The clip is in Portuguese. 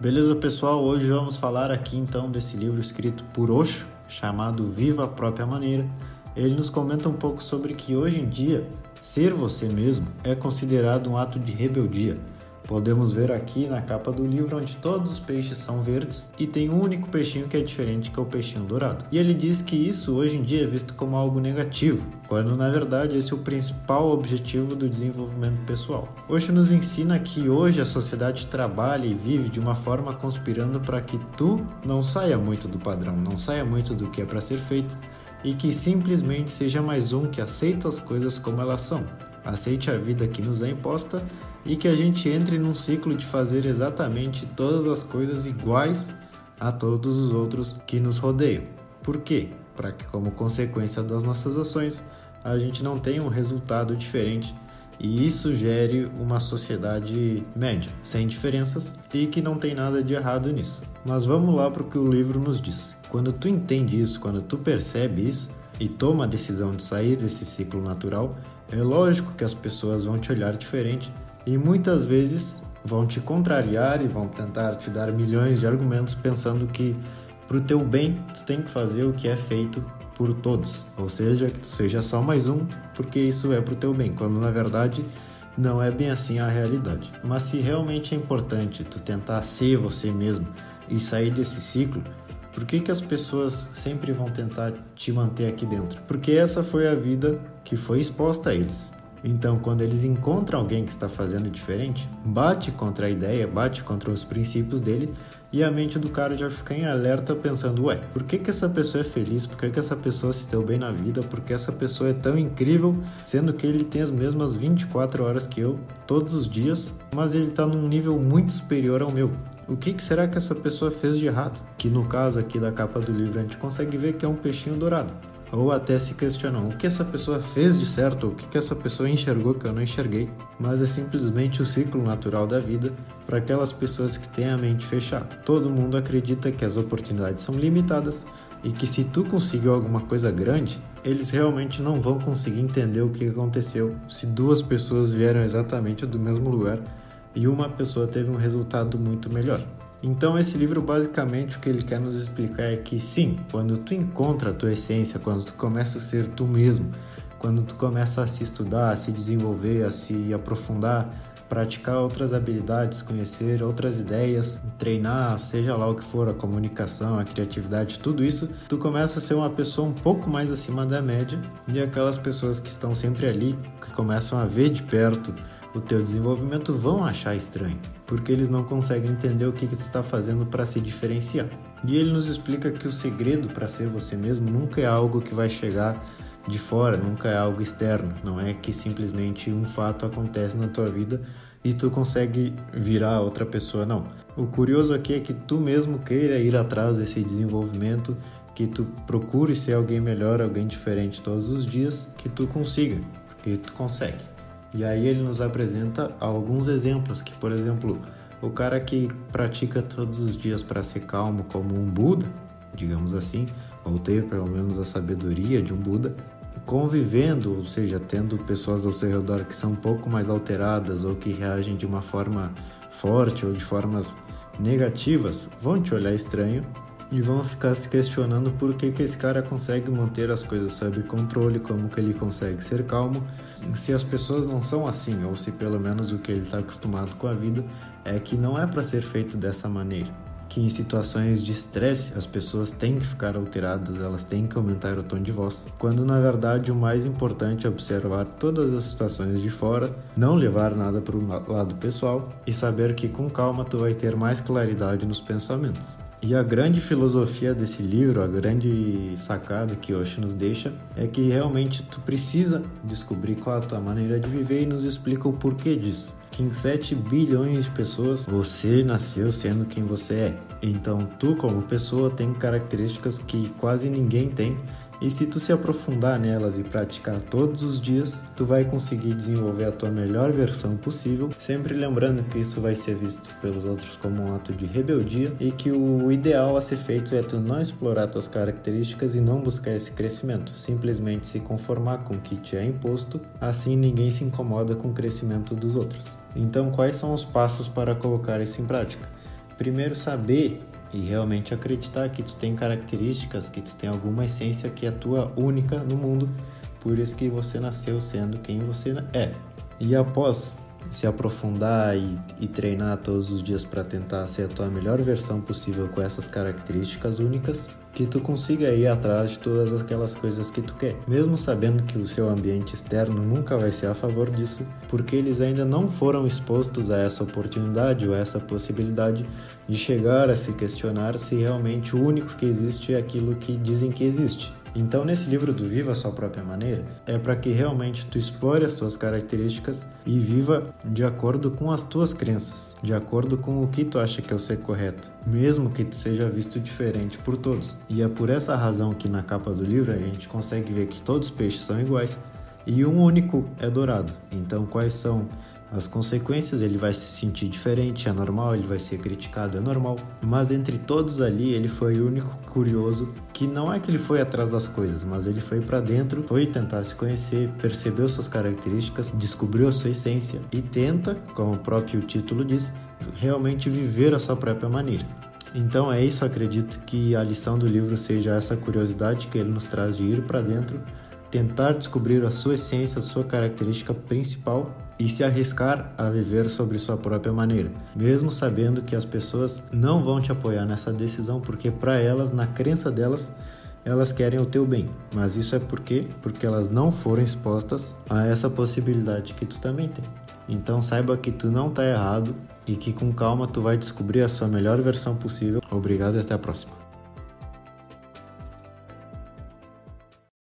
Beleza, pessoal? Hoje vamos falar aqui então desse livro escrito por Osho, chamado Viva a Própria Maneira. Ele nos comenta um pouco sobre que hoje em dia ser você mesmo é considerado um ato de rebeldia Podemos ver aqui na capa do livro onde todos os peixes são verdes e tem um único peixinho que é diferente, que é o peixinho dourado. E ele diz que isso hoje em dia é visto como algo negativo, quando na verdade esse é o principal objetivo do desenvolvimento pessoal. Hoje nos ensina que hoje a sociedade trabalha e vive de uma forma conspirando para que tu não saia muito do padrão, não saia muito do que é para ser feito e que simplesmente seja mais um que aceita as coisas como elas são. Aceite a vida que nos é imposta e que a gente entre num ciclo de fazer exatamente todas as coisas iguais a todos os outros que nos rodeiam. Por quê? Para que, como consequência das nossas ações, a gente não tenha um resultado diferente e isso gere uma sociedade média, sem diferenças e que não tem nada de errado nisso. Mas vamos lá para o que o livro nos diz. Quando tu entende isso, quando tu percebe isso e toma a decisão de sair desse ciclo natural, é lógico que as pessoas vão te olhar diferente e muitas vezes vão te contrariar e vão tentar te dar milhões de argumentos pensando que para o teu bem tu tem que fazer o que é feito por todos, ou seja, que tu seja só mais um, porque isso é para o teu bem, quando na verdade não é bem assim a realidade. Mas se realmente é importante tu tentar ser você mesmo e sair desse ciclo, por que, que as pessoas sempre vão tentar te manter aqui dentro? Porque essa foi a vida que foi exposta a eles. Então, quando eles encontram alguém que está fazendo diferente, bate contra a ideia, bate contra os princípios dele e a mente do cara já fica em alerta pensando: ué, por que, que essa pessoa é feliz? Por que, que essa pessoa se deu bem na vida? Por que essa pessoa é tão incrível, sendo que ele tem as mesmas 24 horas que eu, todos os dias, mas ele está num nível muito superior ao meu? O que, que será que essa pessoa fez de errado? Que no caso aqui da capa do livro a gente consegue ver que é um peixinho dourado ou até se questionam o que essa pessoa fez de certo, o que essa pessoa enxergou que eu não enxerguei, mas é simplesmente o ciclo natural da vida para aquelas pessoas que têm a mente fechada. Todo mundo acredita que as oportunidades são limitadas e que se tu conseguiu alguma coisa grande, eles realmente não vão conseguir entender o que aconteceu se duas pessoas vieram exatamente do mesmo lugar e uma pessoa teve um resultado muito melhor. Então esse livro basicamente o que ele quer nos explicar é que sim, quando tu encontra a tua essência, quando tu começa a ser tu mesmo, quando tu começa a se estudar, a se desenvolver, a se aprofundar, praticar outras habilidades, conhecer outras ideias, treinar, seja lá o que for, a comunicação, a criatividade, tudo isso, tu começa a ser uma pessoa um pouco mais acima da média e aquelas pessoas que estão sempre ali, que começam a ver de perto o teu desenvolvimento vão achar estranho, porque eles não conseguem entender o que, que tu está fazendo para se diferenciar. E ele nos explica que o segredo para ser você mesmo nunca é algo que vai chegar de fora, nunca é algo externo, não é que simplesmente um fato acontece na tua vida e tu consegue virar outra pessoa, não. O curioso aqui é que tu mesmo queira ir atrás desse desenvolvimento, que tu procure ser alguém melhor, alguém diferente todos os dias, que tu consiga, porque tu consegue. E aí ele nos apresenta alguns exemplos que, por exemplo, o cara que pratica todos os dias para ser calmo como um Buda, digamos assim, ou ter pelo menos a sabedoria de um Buda, convivendo, ou seja, tendo pessoas ao seu redor que são um pouco mais alteradas ou que reagem de uma forma forte ou de formas negativas, vão te olhar estranho e vão ficar se questionando por que, que esse cara consegue manter as coisas sob controle, como que ele consegue ser calmo, se as pessoas não são assim, ou se pelo menos o que ele está acostumado com a vida é que não é para ser feito dessa maneira. Que em situações de estresse as pessoas têm que ficar alteradas, elas têm que aumentar o tom de voz, quando na verdade o mais importante é observar todas as situações de fora, não levar nada para o lado pessoal e saber que com calma tu vai ter mais claridade nos pensamentos. E a grande filosofia desse livro, a grande sacada que Osho nos deixa, é que realmente tu precisa descobrir qual a tua maneira de viver e nos explica o porquê disso. Que em 7 bilhões de pessoas você nasceu sendo quem você é. Então tu, como pessoa, tem características que quase ninguém tem e se tu se aprofundar nelas e praticar todos os dias, tu vai conseguir desenvolver a tua melhor versão possível, sempre lembrando que isso vai ser visto pelos outros como um ato de rebeldia e que o ideal a ser feito é tu não explorar tuas características e não buscar esse crescimento, simplesmente se conformar com o que te é imposto, assim ninguém se incomoda com o crescimento dos outros. Então, quais são os passos para colocar isso em prática? primeiro saber e realmente acreditar que tu tem características, que tu tem alguma essência que é tua única no mundo, por isso que você nasceu sendo quem você é. E após se aprofundar e, e treinar todos os dias para tentar ser a tua melhor versão possível com essas características únicas, que tu consiga ir atrás de todas aquelas coisas que tu quer, mesmo sabendo que o seu ambiente externo nunca vai ser a favor disso, porque eles ainda não foram expostos a essa oportunidade ou a essa possibilidade de chegar a se questionar se realmente o único que existe é aquilo que dizem que existe. Então, nesse livro do Viva a Sua Própria Maneira, é para que realmente tu explore as tuas características e viva de acordo com as tuas crenças, de acordo com o que tu acha que é o ser correto, mesmo que tu seja visto diferente por todos. E é por essa razão que na capa do livro a gente consegue ver que todos os peixes são iguais e um único é dourado. Então, quais são as consequências, ele vai se sentir diferente, é normal, ele vai ser criticado, é normal. Mas entre todos ali, ele foi o único curioso que não é que ele foi atrás das coisas, mas ele foi para dentro, foi tentar se conhecer, percebeu suas características, descobriu a sua essência e tenta, como o próprio título diz, realmente viver a sua própria maneira. Então é isso, acredito que a lição do livro seja essa curiosidade que ele nos traz de ir para dentro, tentar descobrir a sua essência, a sua característica principal e se arriscar a viver sobre sua própria maneira, mesmo sabendo que as pessoas não vão te apoiar nessa decisão, porque para elas, na crença delas, elas querem o teu bem. Mas isso é porque porque elas não foram expostas a essa possibilidade que tu também tem. Então saiba que tu não está errado e que com calma tu vai descobrir a sua melhor versão possível. Obrigado e até a próxima.